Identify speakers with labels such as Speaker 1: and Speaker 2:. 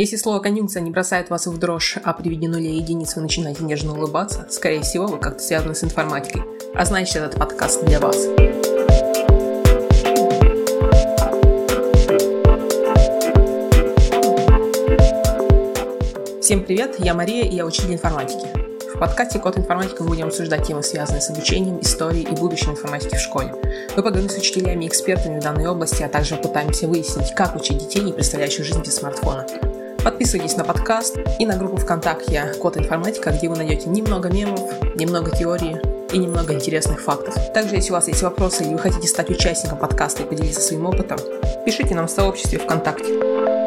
Speaker 1: Если слово «конъюнкция» не бросает вас в дрожь, а при виде нуля единиц вы начинаете нежно улыбаться, скорее всего, вы как-то связаны с информатикой. А значит, этот подкаст для вас. Всем привет, я Мария, и я учитель информатики. В подкасте «Код информатика» мы будем обсуждать темы, связанные с обучением, историей и будущим информатики в школе. Мы поговорим с учителями и экспертами в данной области, а также попытаемся выяснить, как учить детей, не представляющих жизнь без смартфона. Подписывайтесь на подкаст и на группу ВКонтакте «Код информатика», где вы найдете немного мемов, немного теории и немного интересных фактов. Также, если у вас есть вопросы или вы хотите стать участником подкаста и поделиться своим опытом, пишите нам в сообществе ВКонтакте.